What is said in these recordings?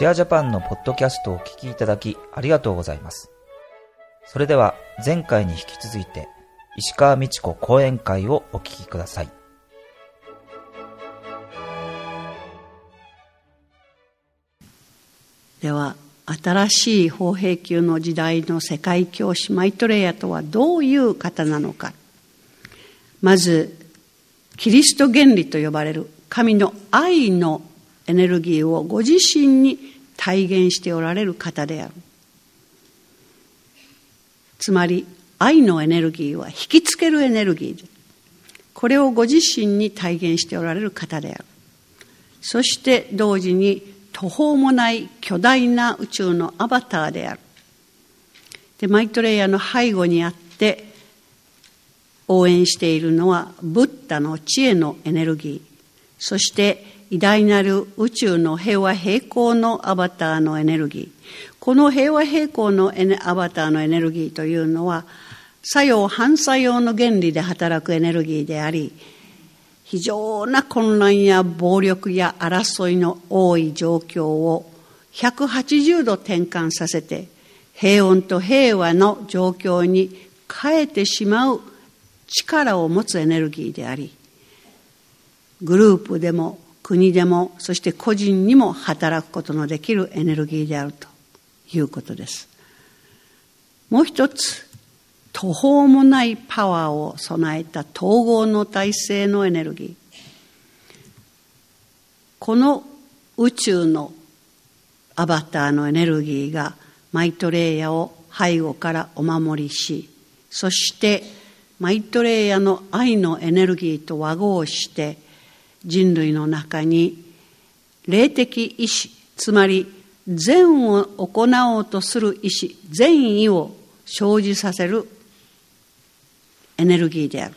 シェアジャパンのポッドキャストをお聞きいただきありがとうございます。それでは前回に引き続いて石川美智子講演会をお聞きください。では新しい法平級の時代の世界教師マイトレイヤとはどういう方なのかまずキリスト原理と呼ばれる神の愛のエネルギーをご自身に体現しておられる方である。つまり愛のエネルギーは引きつけるエネルギーでこれをご自身に体現しておられる方である。そして同時に途方もない巨大な宇宙のアバターである。でマイトレイヤーの背後にあって応援しているのはブッダの知恵のエネルギー。そして偉大なる宇宙の平和平衡のアバターのエネルギー。この平和平衡のアバターのエネルギーというのは作用反作用の原理で働くエネルギーであり非常な混乱や暴力や争いの多い状況を180度転換させて平穏と平和の状況に変えてしまう力を持つエネルギーでありグループでも国でもそして個人にも働くことのできるエネルギーであるということです。もう一つ途方もないパワーを備えた統合の体制のエネルギー。この宇宙のアバターのエネルギーがマイトレイヤを背後からお守りしそしてマイトレイヤの愛のエネルギーと和合して人類の中に霊的意志つまり善を行おうとする意志善意を生じさせるエネルギーである。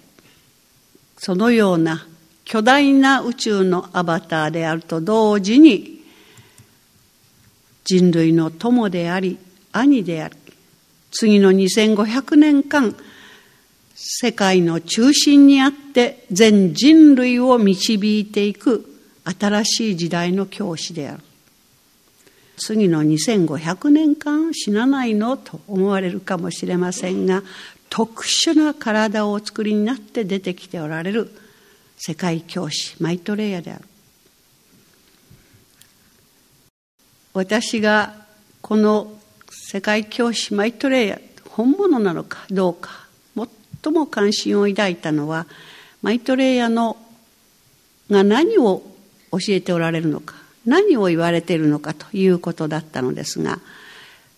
そのような巨大な宇宙のアバターであると同時に人類の友であり兄であり次の2500年間世界の中心にあって全人類を導いていく新しい時代の教師である。次の2500年間死なないのと思われるかもしれませんが特殊な体をお作りになって出てきておられる世界教師マイトレイヤである。私がこの世界教師マイトレイヤ本物なのかどうか最も関心を抱いたのはマイトレイヤのが何を教えておられるのか何を言われているのかということだったのですが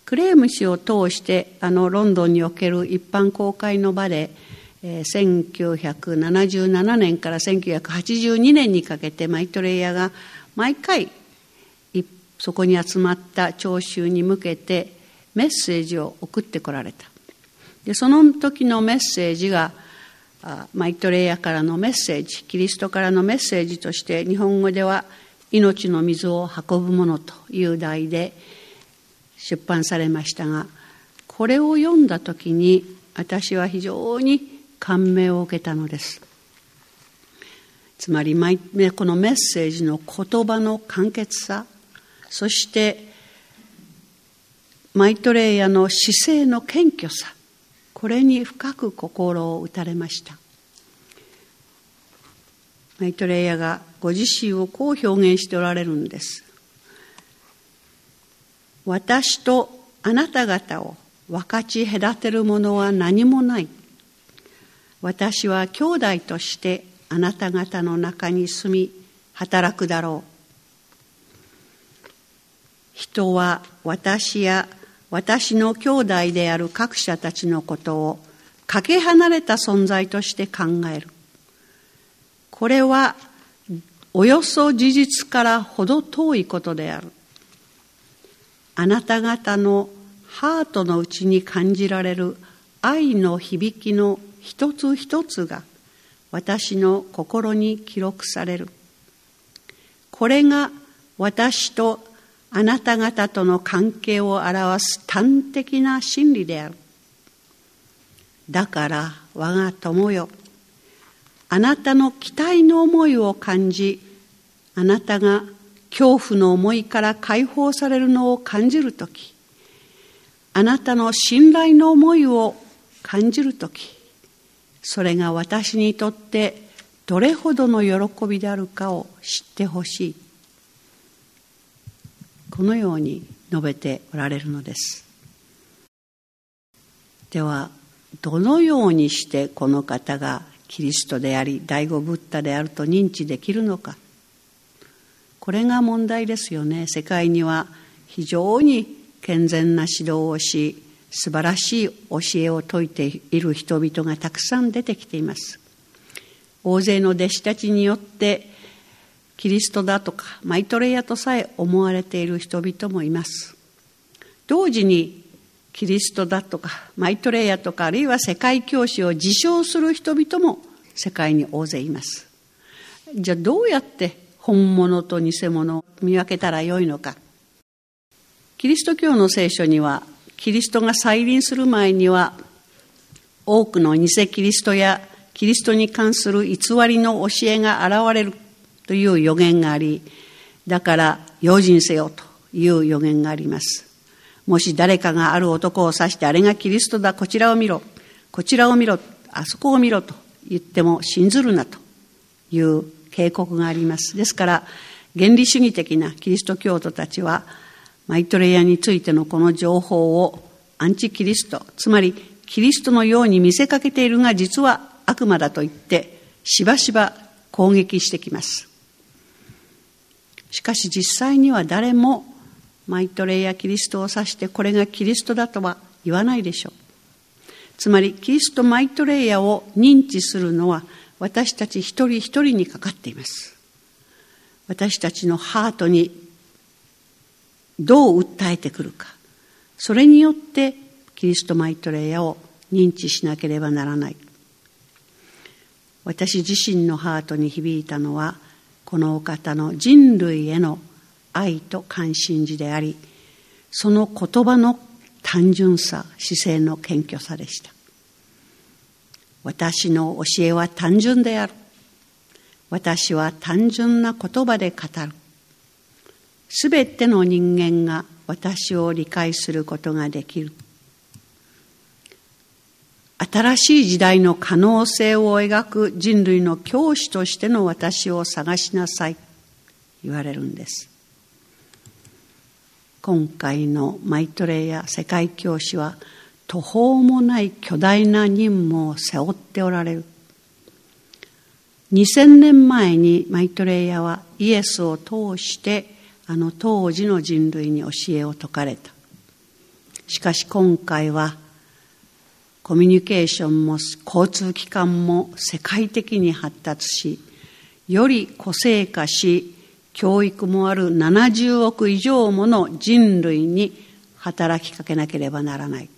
クレーム氏を通してあのロンドンにおける一般公開の場で1977年から1982年にかけてマイトレイヤが毎回そこに集まった聴衆に向けてメッセージを送ってこられた。でその時のメッセージがマイトレイヤからのメッセージキリストからのメッセージとして日本語では「命の水を運ぶもの」という題で出版されましたがこれを読んだ時に私は非常に感銘を受けたのです。つまりこのメッセージの言葉の簡潔さそしてマイトレイヤの姿勢の謙虚さこれに深く心を打たれました。マイトレイヤがご自身をこう表現しておられるんです。私とあなた方を分かち隔てるものは何もない。私は兄弟としてあなた方の中に住み働くだろう。人は私や私の兄弟である各社たちのことをかけ離れた存在として考える。これはおよそ事実から程遠いことである。あなた方のハートの内に感じられる愛の響きの一つ一つが私の心に記録される。これが私とあなた方との関係を表す端的な真理であるだから我が友よあなたの期待の思いを感じあなたが恐怖の思いから解放されるのを感じるとき、あなたの信頼の思いを感じるとき、それが私にとってどれほどの喜びであるかを知ってほしい。このように述べておられるのです。では、どのようにしてこの方がキリストであり、第五ブッダであると認知できるのか。これが問題ですよね。世界には非常に健全な指導をし、素晴らしい教えを説いている人々がたくさん出てきています。大勢の弟子たちによってキリストだとかマイトレイヤとさえ思われている人々もいます。同時にキリストだとかマイトレイヤとかあるいは世界教師を自称する人々も世界に大勢います。じゃあどうやって本物と偽物を見分けたらよいのか。キリスト教の聖書にはキリストが再臨する前には多くの偽キリストやキリストに関する偽りの教えが現れるという予言があり、だから用心せよという予言があります。もし誰かがある男を指して、あれがキリストだ、こちらを見ろ、こちらを見ろ、あそこを見ろと言っても信ずるなという警告があります。ですから、原理主義的なキリスト教徒たちは、マイトレイヤについてのこの情報をアンチキリスト、つまりキリストのように見せかけているが実は悪魔だと言ってしばしば攻撃してきますしかし実際には誰もマイトレイやキリストを指してこれがキリストだとは言わないでしょう。つまりキリストマイトレイヤを認知するのは私たち一人一人にかかっています。私たちのハートにどう訴えてくるか。それによってキリストマイトレイヤを認知しなければならない。私自身のハートに響いたのはこのお方の人類への愛と関心事でありその言葉の単純さ姿勢の謙虚さでした。私の教えは単純である。私は単純な言葉で語る。すべての人間が私を理解することができる。新しい時代の可能性を描く人類の教師としての私を探しなさい言われるんです。今回のマイトレイや世界教師は途方もない巨大な任務を背負っておられる。2000年前にマイトレイヤはイエスを通してあの当時の人類に教えを説かれた。しかし今回はコミュニケーションも交通機関も世界的に発達し、より個性化し、教育もある70億以上もの人類に働きかけなければならない。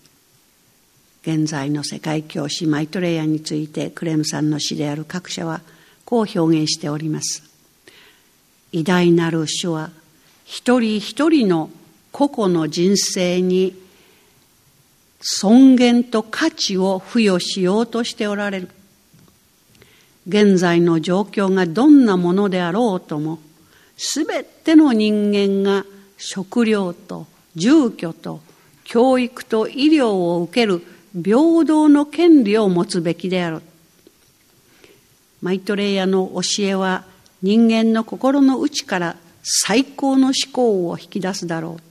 現在の世界教師マイトレイヤーについてクレムさんの詩である各社はこう表現しております。偉大なる主は一人一人の個々の人生に尊厳と価値を付与しようとしておられる。現在の状況がどんなものであろうとも、すべての人間が食料と住居と教育と医療を受ける平等の権利を持つべきである。マイトレイヤの教えは人間の心の内から最高の思考を引き出すだろう。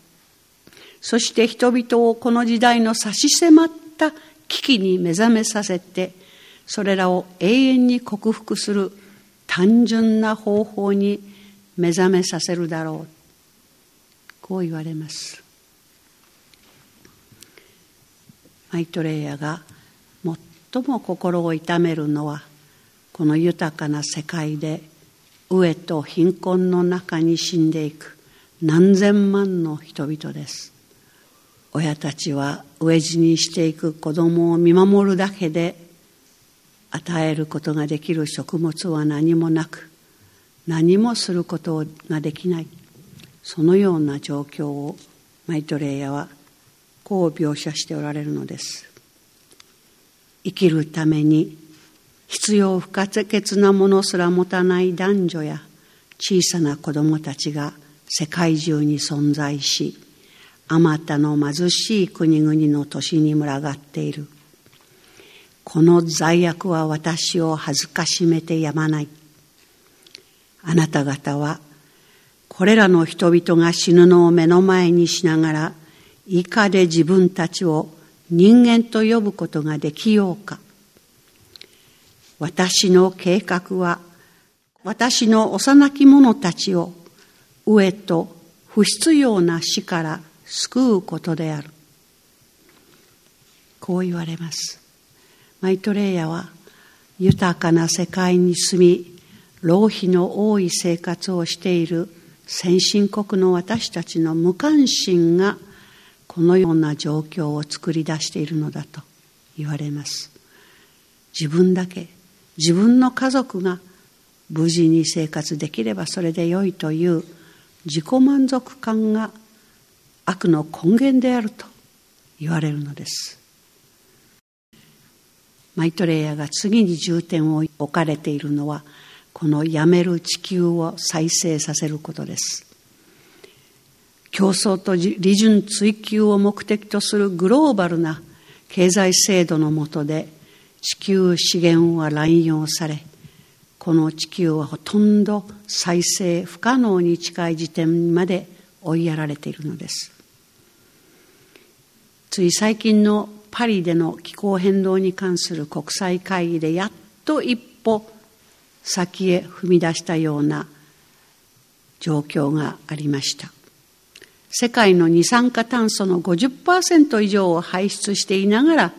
そして人々をこの時代の差し迫った危機に目覚めさせて、それらを永遠に克服する単純な方法に目覚めさせるだろう。こう言われます。マイトレイヤが最も心を痛めるのは、この豊かな世界で飢えと貧困の中に死んでいく何千万の人々です。親たちは飢え死にしていく子供を見守るだけで与えることができる食物は何もなく何もすることができない。そのような状況をマイトレイヤはこう描写しておられるのです。生きるために必要不可欠なものすら持たない男女や小さな子供たちが世界中に存在しあまたの貧しい国々の都市に群がっている。この罪悪は私を恥ずかしめてやまない。あなた方はこれらの人々が死ぬのを目の前にしながら以下で自分たちを人間と呼ぶことができようか。私の計画は私の幼き者たちを飢えと不必要な死から救うことである。こう言われます。マイトレイヤは豊かな世界に住み浪費の多い生活をしている先進国の私たちの無関心がこのような状況を作り出しているのだと言われます。自分だけ自分の家族が無事に生活できればそれでよいという自己満足感が悪の根源であると言われるのです。マイトレイヤーが次に重点を置かれているのはこのやめる地球を再生させることです。競争と利潤追求を目的とするグローバルな経済制度の下で地球資源は乱用されこの地球はほとんど再生不可能に近い時点まで追いやられているのです。つい最近のパリでの気候変動に関する国際会議でやっと一歩先へ踏み出したような状況がありました。世界の二酸化炭素の50%以上を排出していながら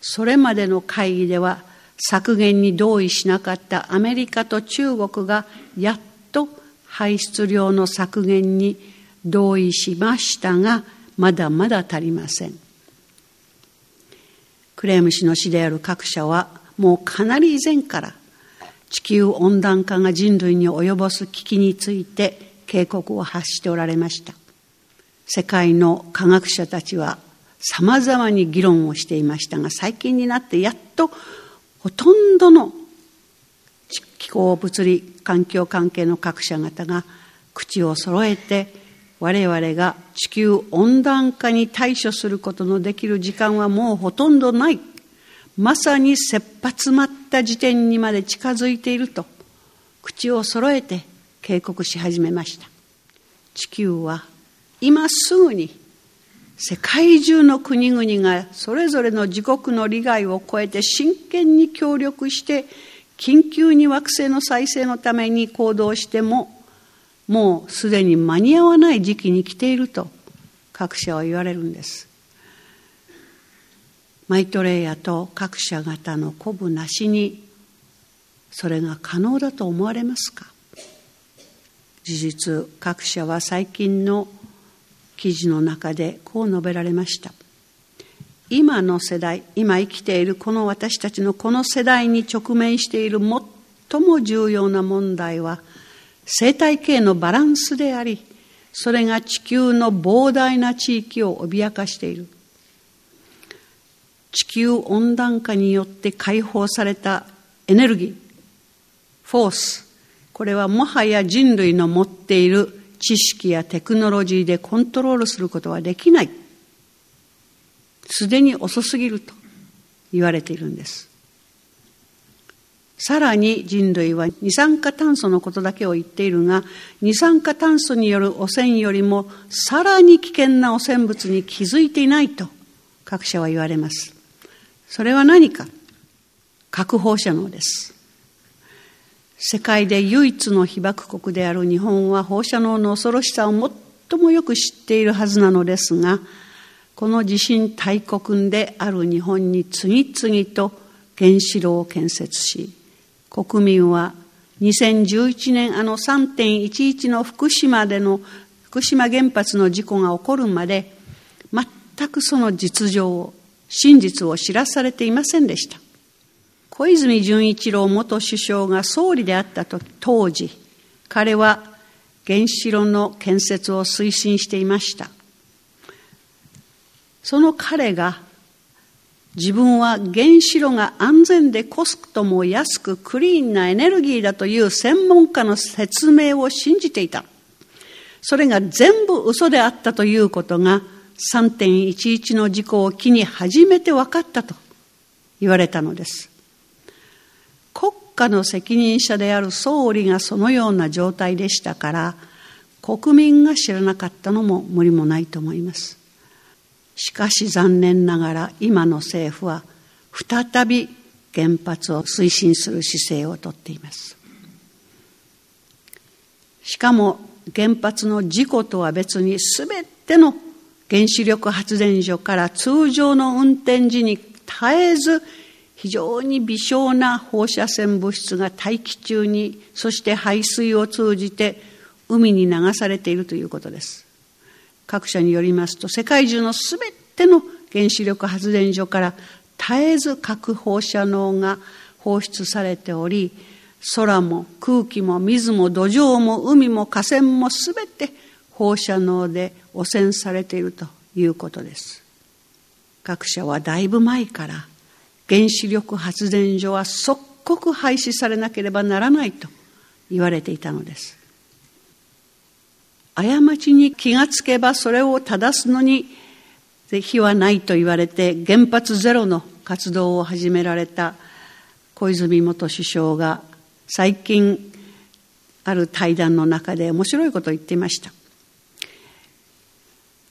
それまでの会議では削減に同意しなかったアメリカと中国がやっと排出量の削減に同意しましたがまだまだ足りません。クレーム氏の死である各社はもうかなり以前から地球温暖化が人類に及ぼす危機について警告を発しておられました。世界の科学者たちはさまざまに議論をしていましたが最近になってやっとほとんどの気候物理環境関係の各社方が口を揃えて我々が地球温暖化に対処することのできる時間はもうほとんどない。まさに切羽詰まった時点にまで近づいていると口を揃えて警告し始めました。地球は今すぐに世界中の国々がそれぞれの自国の利害を超えて真剣に協力して緊急に惑星の再生のために行動してももうすでに間に合わない時期に来ていると各社は言われるんです。マイトレイヤと各社方の鼓舞なしにそれが可能だと思われますか？事実各社は最近の記事の中でこう述べられました。今の世代今生きているこの私たちのこの世代に直面している最も重要な問題は生態系のバランスでありそれが地球の膨大な地域を脅かしている地球温暖化によって解放されたエネルギー、フォース、これはもはや人類の持っている知識やテクノロジーでコントロールすることはできない。すでに遅すぎると言われているんです。さらに人類は二酸化炭素のことだけを言っているが、二酸化炭素による汚染よりもさらに危険な汚染物に気づいていないと各社は言われます。それは何か？核放射能です世界で唯一の被爆国である日本は放射能の恐ろしさを最もよく知っているはずなのですがこの地震大国である日本に次々と原子炉を建設し国民は2011年あの3.11の福島での福島原発の事故が起こるまで全くその実情を真実を知らされていませんでした。小泉純一郎元首相が総理であった当時彼は原子炉の建設を推進していました。その彼が自分は原子炉が安全でコストも安くクリーンなエネルギーだという専門家の説明を信じていたそれが全部嘘であったということが3.11の事故を機に初めて分かったと言われたのです。国家の責任者である総理がそのような状態でしたから国民が知らなかったのも無理もないと思います。しかし残念ながら今の政府は再び原発を推進する姿勢をとっています。しかも原発の事故とは別に全ての原子力発電所から通常の運転時に絶えず非常に微小な放射線物質が大気中にそして排水を通じて海に流されているということです各社によりますと世界中の全ての原子力発電所から絶えず核放射能が放出されており空も空気も水も土壌も海も河川も全て放射能で汚染されているということです。各社はだいぶ前から原子力発電所は即刻廃止されなければならないと言われていたのです。過ちに気がつけばそれを正すのに是非はないと言われて原発ゼロの活動を始められた小泉元首相が最近ある対談の中で面白いことを言っていました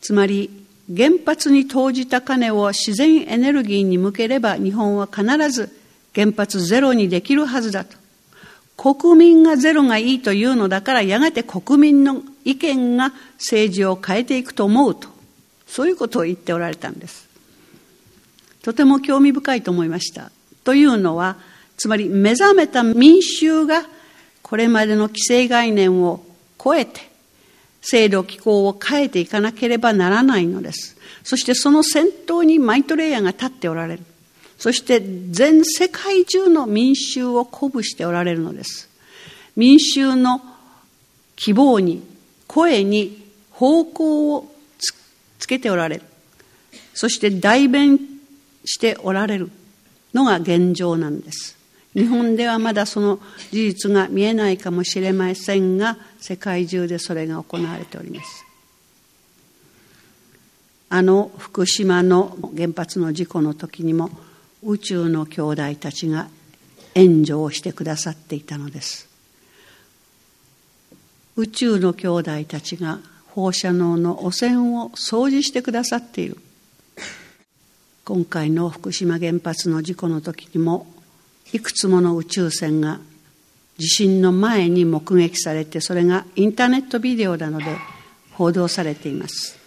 つまり原発に投じた金を自然エネルギーに向ければ日本は必ず原発ゼロにできるはずだと。国民がゼロがいいというのだからやがて国民の意見が政治を変えていくと思うと。そういうことを言っておられたんです。とても興味深いと思いました。というのは、つまり目覚めた民衆がこれまでの既成概念を超えて制度機構を変えていかなければならないのです。そしてその先頭にマイトレイヤーが立っておられる。そして全世界中の民衆を鼓舞しておられるのです。民衆の希望に、声に方向をつけておられる。そして代弁しておられるのが現状なんです。日本ではまだその事実が見えないかもしれませんが世界中でそれが行われておりますあの福島の原発の事故の時にも宇宙の兄弟たちが援助をしてくださっていたのです宇宙の兄弟たちが放射能の汚染を掃除してくださっている。今回の福島原発の事故の時にもいくつもの宇宙船が地震の前に目撃されてそれがインターネットビデオなので報道されています。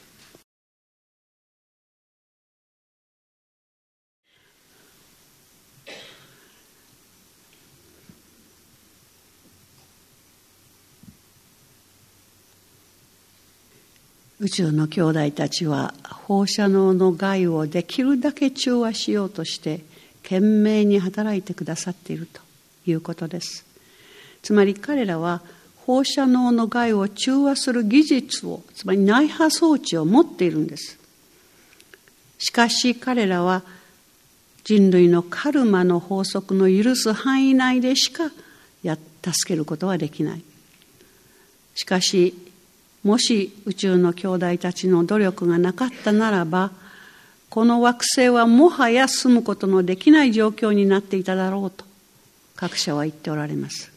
宇宙の兄弟たちは放射能の害をできるだけ中和しようとして懸命に働いてくださっているということです。つまり彼らは放射能の害を中和する技術をつまり内波装置を持っているんです。しかし彼らは人類のカルマの法則の許す範囲内でしかや助けることはできない。しかしもし宇宙の兄弟たちの努力がなかったならばこの惑星はもはや住むことのできない状況になっていただろうと各社は言っておられます。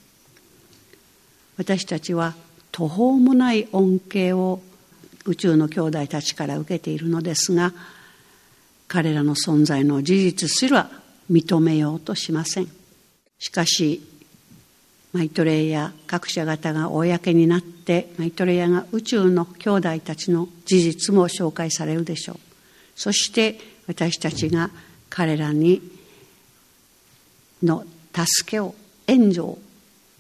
私たちは途方もない恩恵を宇宙の兄弟たちから受けているのですが彼らの存在の事実すら認めようとしません。しかしマイトレイヤー各社方が公になってマイトレイヤーが宇宙の兄弟たちの事実も紹介されるでしょう。そして私たちが彼らにの助けを援助を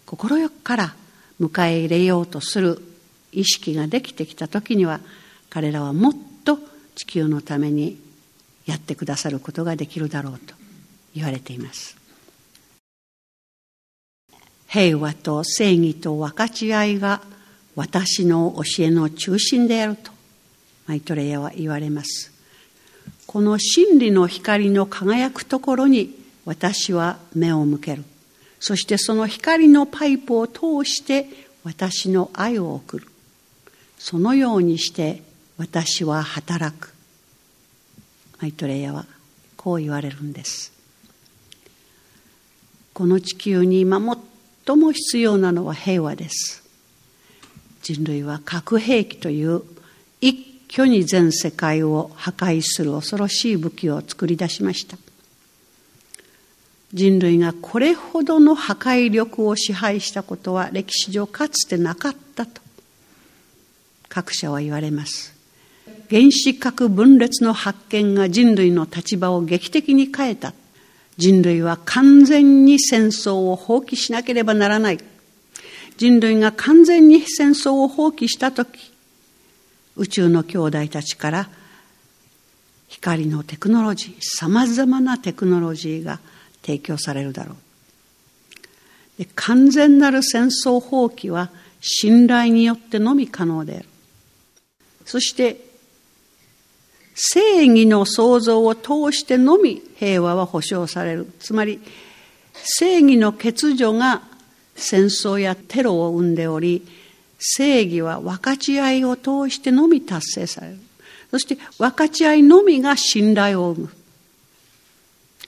快くから迎え入れようとする意識ができてきた時には彼らはもっと地球のためにやってくださることができるだろうと言われています。平和と正義と分かち合いが私の教えの中心であるとマイトレイヤは言われます。この真理の光の輝くところに私は目を向ける。そしてその光のパイプを通して私の愛を送る。そのようにして私は働く。マイトレイヤはこう言われるんです。この地球に今最も必要なのは平和です。人類は核兵器という一挙に全世界を破壊する恐ろしい武器を作り出しました。人類がこれほどの破壊力を支配したことは歴史上かつてなかったと。各社は言われます。原子核分裂の発見が人類の立場を劇的に変えた人類は完全に戦争を放棄しなければならない。人類が完全に戦争を放棄した時宇宙の兄弟たちから光のテクノロジーさまざまなテクノロジーが提供されるだろう。で完全なる戦争放棄は信頼によってのみ可能である。そして正義の創造を通してのみ平和は保障される。つまり正義の欠如が戦争やテロを生んでおり正義は分かち合いを通してのみ達成される。そして分かち合いのみが信頼を生む。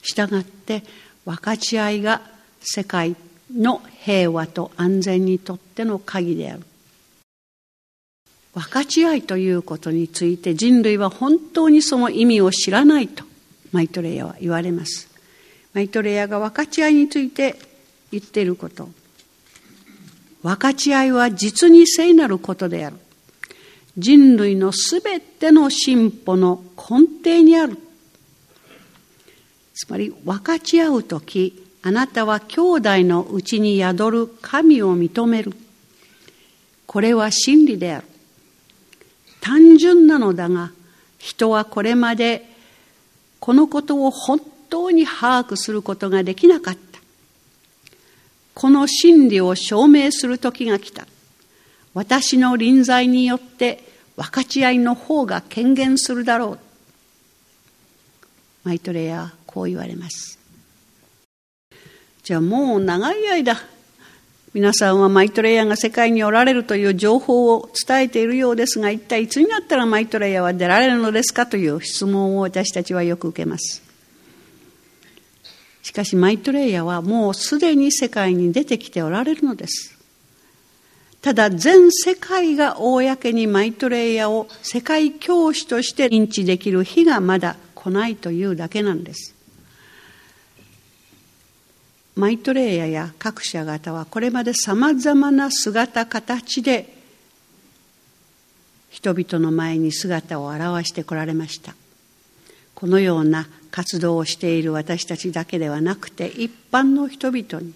したがって分かち合いが世界の平和と安全にとっての鍵である。分かち合いということについて人類は本当にその意味を知らないとマイトレイヤは言われます。マイトレイヤが分かち合いについて言っていること。分かち合いは実に聖なることである。人類のすべての進歩の根底にある。つまり分かち合う時あなたは兄弟のうちに宿る神を認める。これは真理である。単純なのだが人はこれまでこのことを本当に把握することができなかった。この真理を証明する時が来た。私の臨在によって分かち合いの方が権限するだろう。マイトレイヤーこう言われます。じゃあもう長い間皆さんはマイトレイヤーが世界におられるという情報を伝えているようですが一体いつになったらマイトレイヤーは出られるのですかという質問を私たちはよく受けます。しかしマイトレイヤーはもうすでに世界に出てきておられるのです。ただ全世界が公にマイトレイヤーを世界教師として認知できる日がまだ来ないというだけなんです。マイトレイヤや各社方はこれまでさまざまな姿形で人々の前に姿を現してこられました。このような活動をしている私たちだけではなくて一般の人々に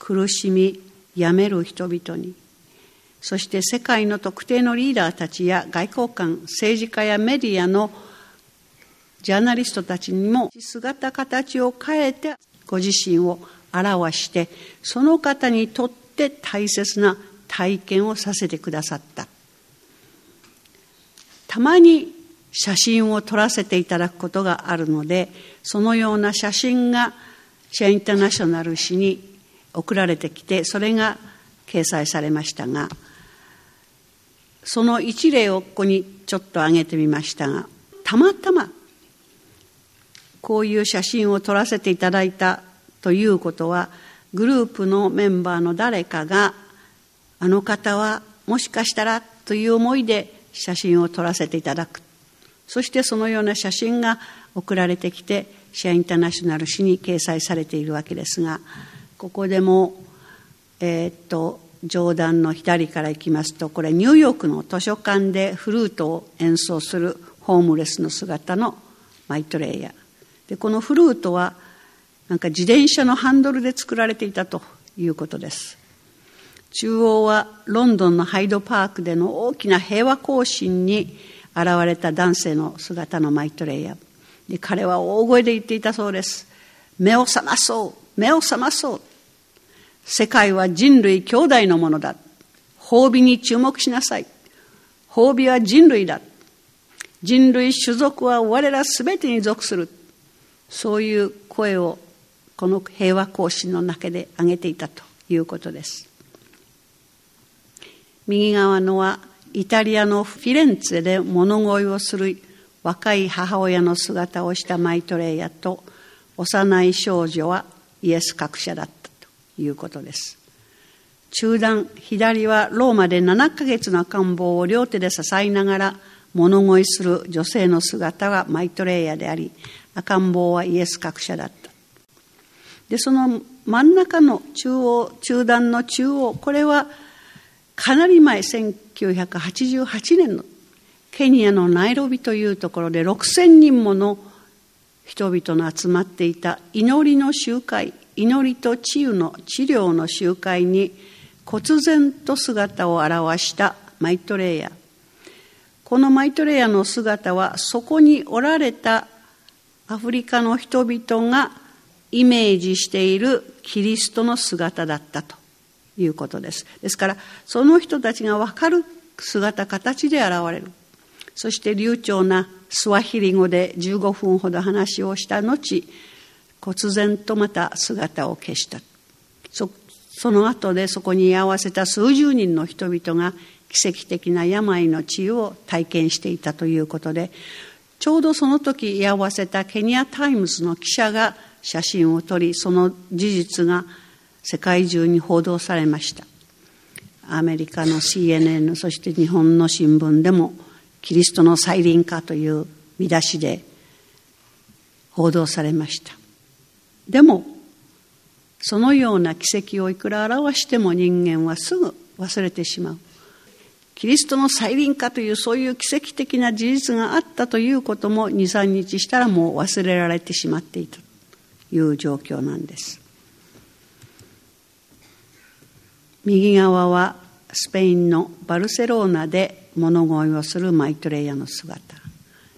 苦しみやめる人々にそして世界の特定のリーダーたちや外交官政治家やメディアのジャーナリストたちにも姿形を変えてご自身を表してその方にとって大切な体験をさせてくださった。たまに写真を撮らせていただくことがあるのでそのような写真がシェインターナショナル誌に送られてきてそれが掲載されましたがその一例をここにちょっと挙げてみましたがたまたまこういう写真を撮らせていただいたということはグループのメンバーの誰かがあの方はもしかしたらという思いで写真を撮らせていただく。そしてそのような写真が送られてきてシェアインターナショナル誌に掲載されているわけですがここでもえー、っと上段の左からいきますとこれニューヨークの図書館でフルートを演奏するホームレスの姿のマイトレイヤー。でこのフルートはなんか自転車のハンドルで作られていたということです。中央はロンドンのハイドパークでの大きな平和行進に現れた男性の姿のマイトレイヤー。で彼は大声で言っていたそうです。目を覚まそう。目を覚まそう。世界は人類兄弟のものだ。褒美に注目しなさい。褒美は人類だ。人類種族は我ら全てに属する。そういう声をこの平和行進の中で挙げていたということです右側のはイタリアのフィレンツェで物乞いをする若い母親の姿をしたマイトレイヤと幼い少女はイエス格者だったということです。中段、左はローマで7ヶ月の赤ん坊を両手で支えながら物乞いする女性の姿がマイトレイヤであり、赤ん坊はイエス格者だった。で、その真ん中の中央、中段の中央、これはかなり前、1988年のケニアのナイロビというところで6000人もの人々の集まっていた祈りの集会、祈りと治癒の治療の集会に忽然と姿を現したマイトレイヤ。このマイトレイヤの姿はそこにおられたアフリカの人々がイメージしているキリストの姿だったということです。ですから、その人たちがわかる姿、形で現れる。そして流暢なスワヒリ語で15分ほど話をした後、忽然とまた姿を消した。そその後でそこに居合わせた数十人の人々が奇跡的な病の治癒を体験していたということで、ちょうどその時居合わせたケニアタイムズの記者が写真を撮り、その事実が世界中に報道されました。アメリカの CNN、そして日本の新聞でも、キリストの再臨化という見出しで報道されました。でも、そのような奇跡をいくら表しても人間はすぐ忘れてしまう。キリストの再臨化というそういう奇跡的な事実があったということも2、3日したらもう忘れられてしまっていたという状況なんです。右側はスペインのバルセローナで物乞いをするマイトレイヤの姿。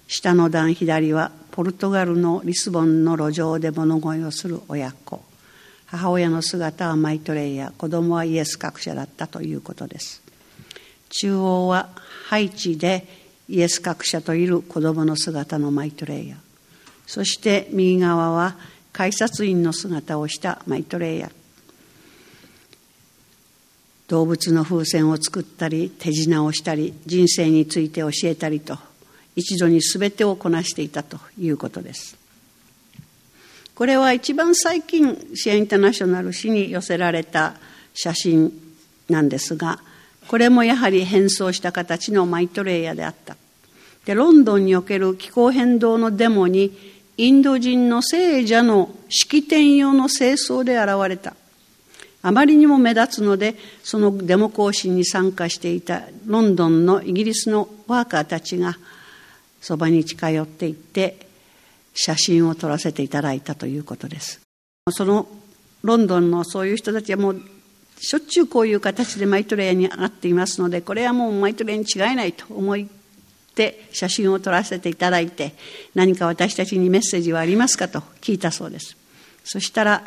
下の段左はポルトガルのリスボンの路上で物乞いをする親子。母親の姿はマイトレイヤ、子供はイエス格者だったということです。中央はハイチでイエス格者といる子供の姿のマイトレイヤ。そして右側は改札員の姿をしたマイトレイヤ。動物の風船を作ったり手品をしたり人生について教えたりと一度に全てをこなしていたということです。これは一番最近シアインターナショナル誌に寄せられた写真なんですがこれもやはり変装した形のマイトレイヤであった。でロンドンにおける気候変動のデモにインド人の聖者の式典用の清掃で現れた。あまりにも目立つので、そのデモ行進に参加していたロンドンのイギリスのワーカーたちがそばに近寄っていって写真を撮らせていただいたということです。そのロンドンのそういう人たちはもうしょっちゅうこういう形でマイトレイに上がっていますので、これはもうマイトレイに違いないと思って写真を撮らせていただいて、何か私たちにメッセージはありますかと聞いたそうです。そしたら、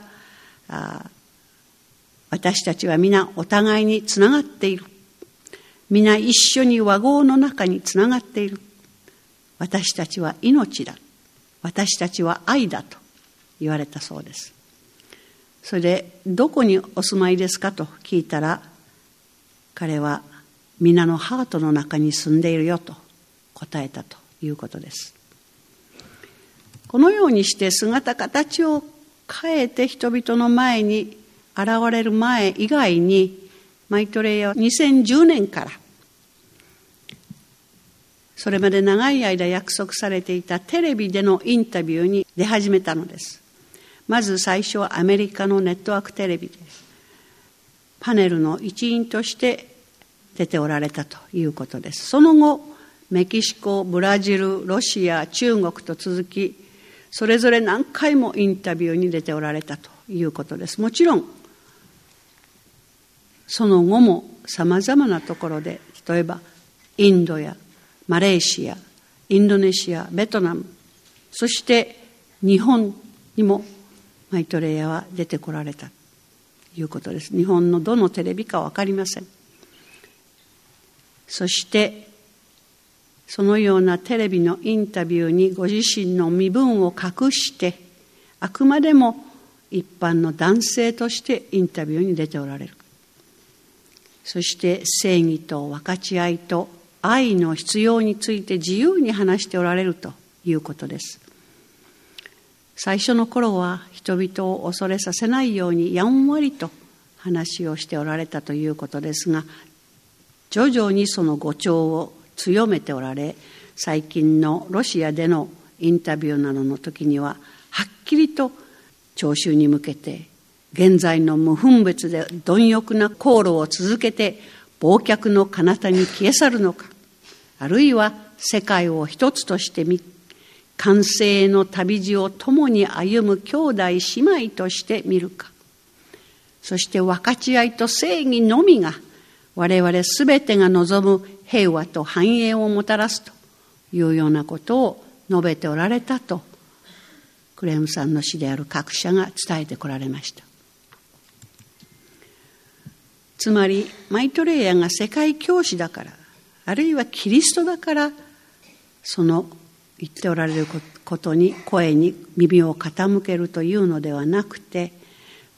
私たちは皆お互いにつながっている。皆一緒に和合の中につながっている。私たちは命だ。私たちは愛だと言われたそうです。それで、どこにお住まいですかと聞いたら、彼は皆のハートの中に住んでいるよと答えたということです。このようにして姿形を変えて人々の前に現れる前以外に、マイトレイヤは2010年からそれまで長い間約束されていたテレビでのインタビューに出始めたのです。まず最初はアメリカのネットワークテレビです。パネルの一員として出ておられたということです。その後、メキシコ、ブラジル、ロシア、中国と続き、それぞれ何回もインタビューに出ておられたということです。もちろん、その後もさまざまなところで、例えばインドやマレーシア、インドネシア、ベトナム、そして日本にもマイトレイヤーは出てこられたということです。日本のどのテレビか分かりません。そして、そのようなテレビのインタビューにご自身の身分を隠して、あくまでも一般の男性としてインタビューに出ておられる。そして正義と分かち合いと愛の必要について自由に話しておられるということです最初の頃は人々を恐れさせないようにやんわりと話をしておられたということですが徐々にその語調を強めておられ最近のロシアでのインタビューなどの時にははっきりと聴衆に向けて現在の無分別で貪欲な航路を続けて忘却の彼方に消え去るのかあるいは世界を一つとして完成の旅路を共に歩む兄弟姉妹として見るか。そして分かち合いと正義のみが我々全てが望む平和と繁栄をもたらすというようなことを述べておられたとクレームさんの詩である各社が伝えてこられました。つまりマイトレイヤーが世界教師だからあるいはキリストだからその言っておられることに声に耳を傾けるというのではなくて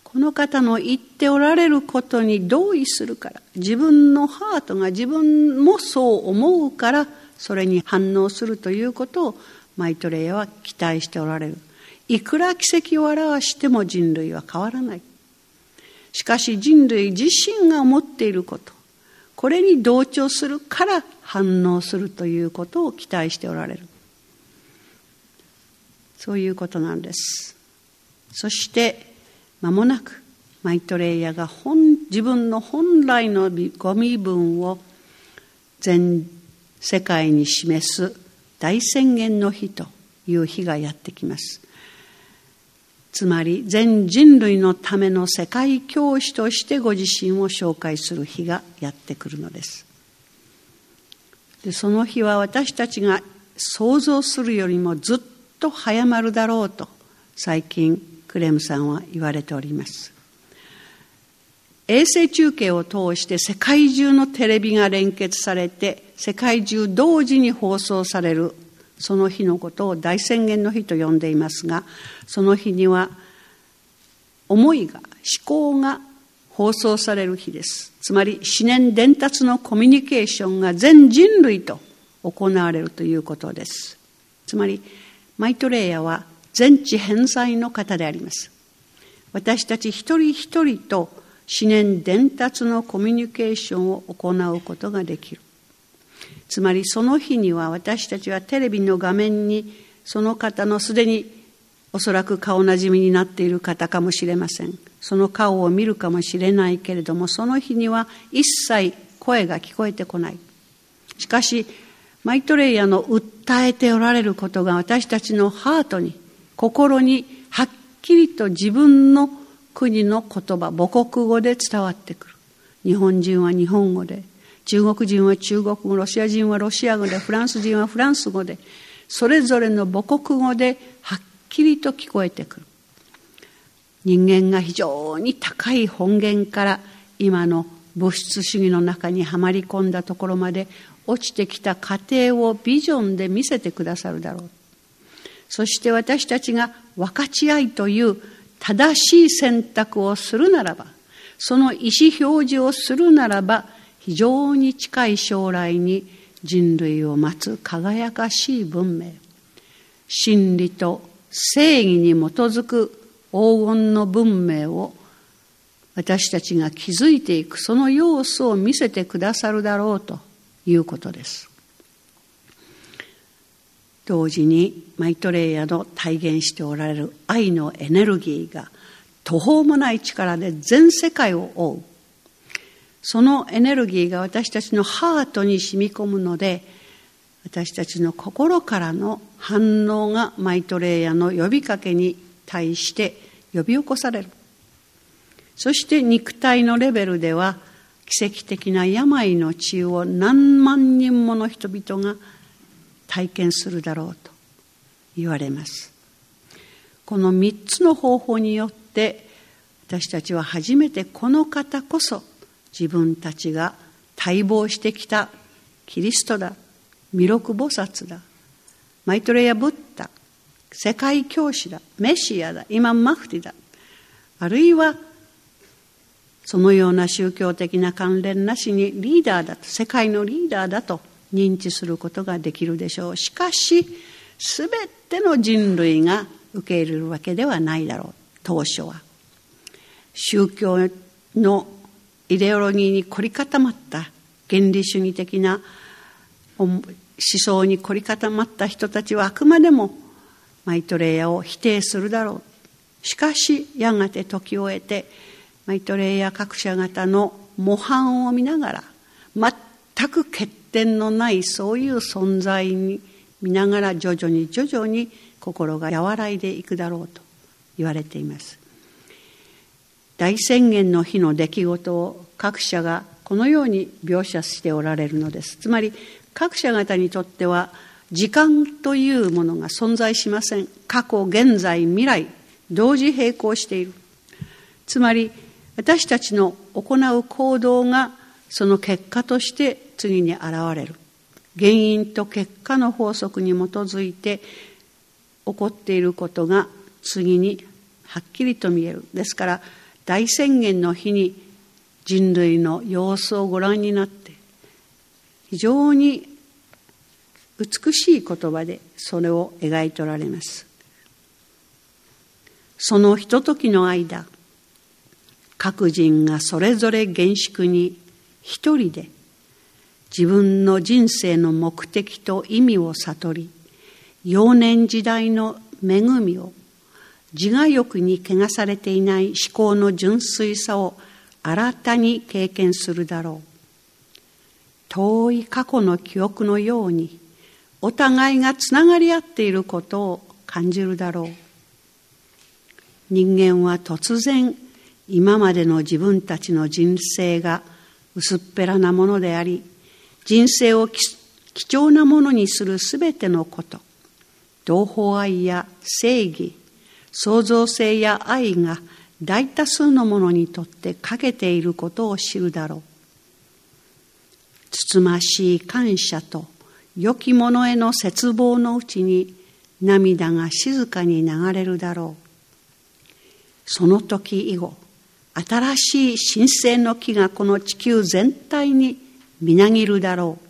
この方の言っておられることに同意するから自分のハートが自分もそう思うからそれに反応するということをマイトレイは期待しておられる。いくら奇跡を表しても人類は変わらない。しかし人類自身が思っていることこれに同調するから反応するということを期待しておられる。そういうことなんです。そして間もなくマイトレイヤが本自分の本来のご身分を全世界に示す大宣言の日という日がやってきます。つまり全人類のための世界教師としてご自身を紹介する日がやってくるのです。でその日は私たちが想像するよりもずっと早まるだろうと最近クレムさんは言われております。衛星中継を通して世界中のテレビが連結されて世界中同時に放送されるその日のことを大宣言の日と呼んでいますがその日には思いが思考が放送される日です。つまり思念伝達のコミュニケーションが全人類と行われるということです。つまりマイトレイヤは全知返済の方であります。私たち一人一人と思念伝達のコミュニケーションを行うことができる。つまりその日には私たちはテレビの画面にその方のすでにおそらく顔なじみになっている方かもしれません。その顔を見るかもしれないけれどもその日には一切声が聞こえてこない。しかしマイトレイヤの訴えておられることが私たちのハートに心にはっきりと自分の国の言葉母国語で伝わってくる。日本人は日本語で中国人は中国語ロシア人はロシア語でフランス人はフランス語でそれぞれの母国語ではっきりと聞こえてくる。人間が非常に高い本源から今の物質主義の中にはまり込んだところまで落ちてきた過程をビジョンで見せてくださるだろう。そして私たちが分かち合いという正しい選択をするならばその意思表示をするならば非常に近い将来に人類を待つ輝かしい文明。真理と正義に基づく黄金の文明を私たちが築いていく。その様子を見せてくださるだろうと。いうことです。同時にマイトレイヤの体現しておられる愛のエネルギーが途方もない力で全世界を覆うそのエネルギーが私たちのハートに染み込むので私たちの心からの反応がマイトレイヤの呼びかけに対して呼び起こされるそして肉体のレベルでは奇跡的な病の治癒を何万人もの人々が体験するだろうと言われます。この3つの方法によって私たちは初めてこの方こそ自分たちが待望してきたキリストだ弥勒菩薩だマイトレヤ・ブッダ世界教師だメシアだイマン・マフティだあるいはそのような宗教的な関連なしにリーダーだと世界のリーダーだと認知することができるでしょう。しかし全ての人類が受け入れるわけではないだろう。当初は。宗教のイデオロギーに凝り固まった原理主義的な思想に凝り固まった人たちはあくまでもマイトレイヤを否定するだろう。しかしやがて時を得てマイトレイヤ各社方の模範を見ながら全く欠点のないそういう存在に見ながら徐々に徐々に心が和らいでいくだろうと言われています。大宣言の日の出来事を各社がこのように描写しておられるのです。つまり各社方にとっては時間というものが存在しません。過去現在未来同時並行している。つまり私たちの行う行動がその結果として次に現れる。原因と結果の法則に基づいて起こっていることが次にはっきりと見える。ですから大宣言の日に人類の様子をご覧になって非常に美しい言葉でそれを描いておられます。そのひとときの間各人がそれぞれ厳粛に一人で自分の人生の目的と意味を悟り幼年時代の恵みを自我欲に汚されていない思考の純粋さを新たに経験するだろう。遠い過去の記憶のようにお互いがつながり合っていることを感じるだろう。人間は突然今までの自分たちの人生が薄っぺらなものであり人生を貴重なものにするすべてのこと同胞愛や正義創造性や愛が大多数の者にとって欠けていることを知るだろう。つつましい感謝と良き者への絶望のうちに涙が静かに流れるだろう。その時以後新しい神聖の木がこの地球全体にみなぎるだろう。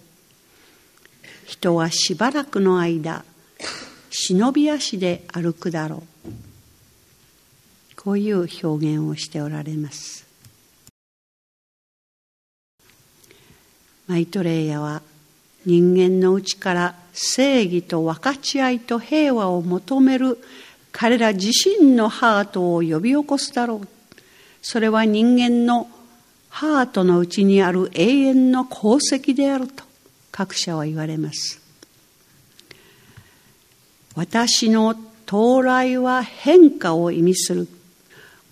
人はしばらくの間忍び足で歩くだろう。こういう表現をしておられます。マイトレイヤは人間のうちから正義と分かち合いと平和を求める彼ら自身のハートを呼び起こすだろう。それは人間のハートのうちにある永遠の功績であると各社は言われます。私の到来は変化を意味する。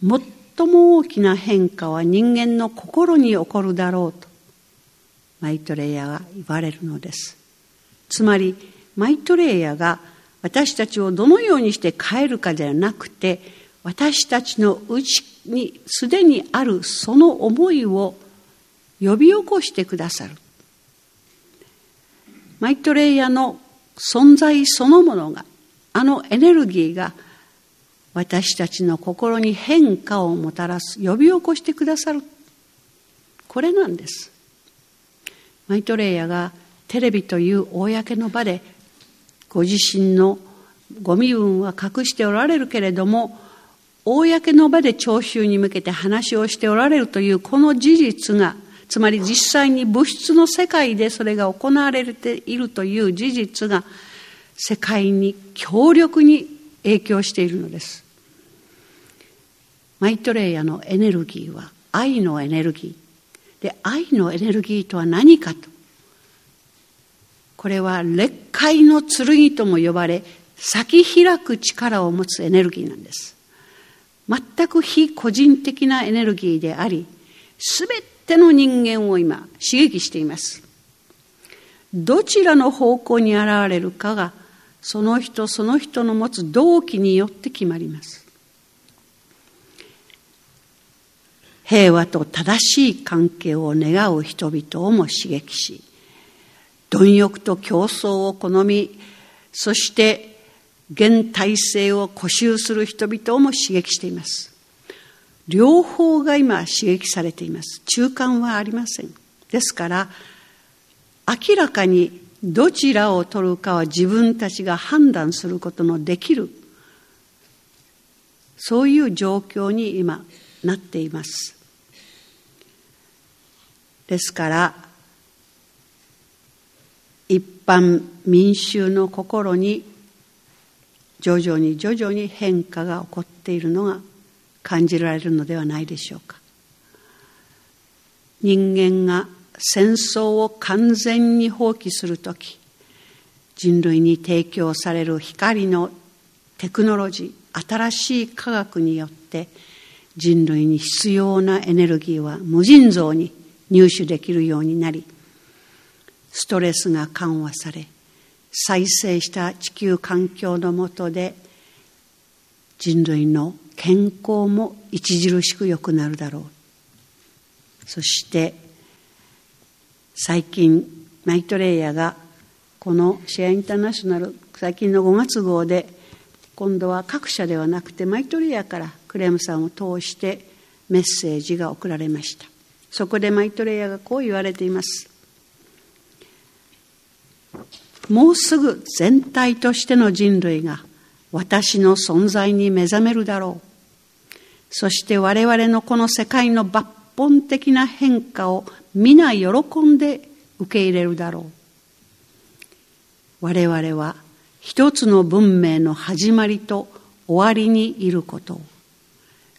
最も大きな変化は人間の心に起こるだろうとマイトレイヤーが言われるのです。つまりマイトレイヤーが私たちをどのようにして変えるかではなくて私たちのうちにすでにあるその思いを呼び起こしてくださる。マイトレイヤの存在そのものがあのエネルギーが私たちの心に変化をもたらす呼び起こしてくださる。これなんです。マイトレイヤがテレビという公の場でご自身のご身分は隠しておられるけれども公の場で聴衆に向けて話をしておられるというこの事実がつまり実際に物質の世界でそれが行われているという事実が世界に強力に影響しているのです。マイトレイヤのエネルギーは愛のエネルギー。で、愛のエネルギーとは何かと。これは劣界の剣とも呼ばれ、咲き開く力を持つエネルギーなんです。全く非個人的なエネルギーであり、すべての人間を今刺激しています。どちらの方向に現れるかが、その人その人の持つ動機によって決まります。平和と正しい関係を願う人々をも刺激し、貪欲と競争を好み、そして現体制を固執する人々をも刺激しています。両方が今刺激されています。中間はありません。ですから、明らかにどちらを取るかは自分たちが判断することのできるそういう状況に今なっていますですから一般民衆の心に徐々に徐々に変化が起こっているのが感じられるのではないでしょうか。人間が戦争を完全に放棄する時人類に提供される光のテクノロジー新しい科学によって人類に必要なエネルギーは無尽蔵に入手できるようになりストレスが緩和され再生した地球環境の下で人類の健康も著しく良くなるだろう。そして最近マイトレイヤーがこのシェアインターナショナル最近の5月号で今度は各社ではなくてマイトレイヤーからクレームさんを通してメッセージが送られました。そこでマイトレイヤーがこう言われています。もうすぐ全体としての人類が私の存在に目覚めるだろう。そして我々のこの世界の抜本的な変化を皆喜んで受け入れるだろう。我々は一つの文明の始まりと終わりにいること。を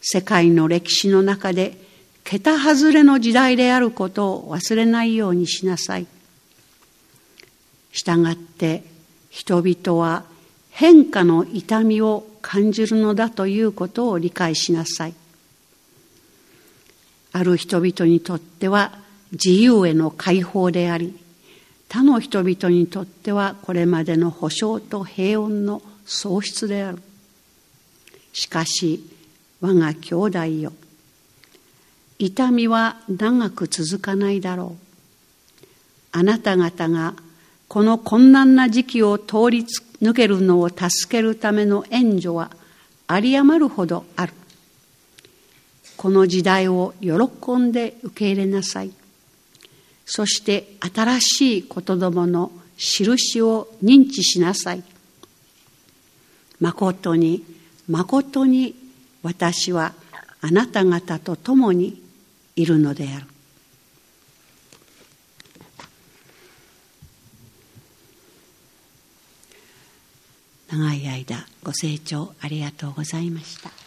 世界の歴史の中で桁外れの時代であることを忘れないようにしなさい。したがって人々は変化の痛みを感じるのだということを理解しなさい。ある人々にとっては自由への解放であり、他の人々にとってはこれまでの保障と平穏の喪失である。しかし、我が兄弟よ。痛みは長く続かないだろう。あなた方がこの困難な時期を通り抜けるのを助けるための援助は有り余るほどある。この時代を喜んで受け入れなさい。そして新しい言霊の印を認知しなさい。誠に、誠に私はあなた方と共にいるのである。長い間ご清聴ありがとうございました。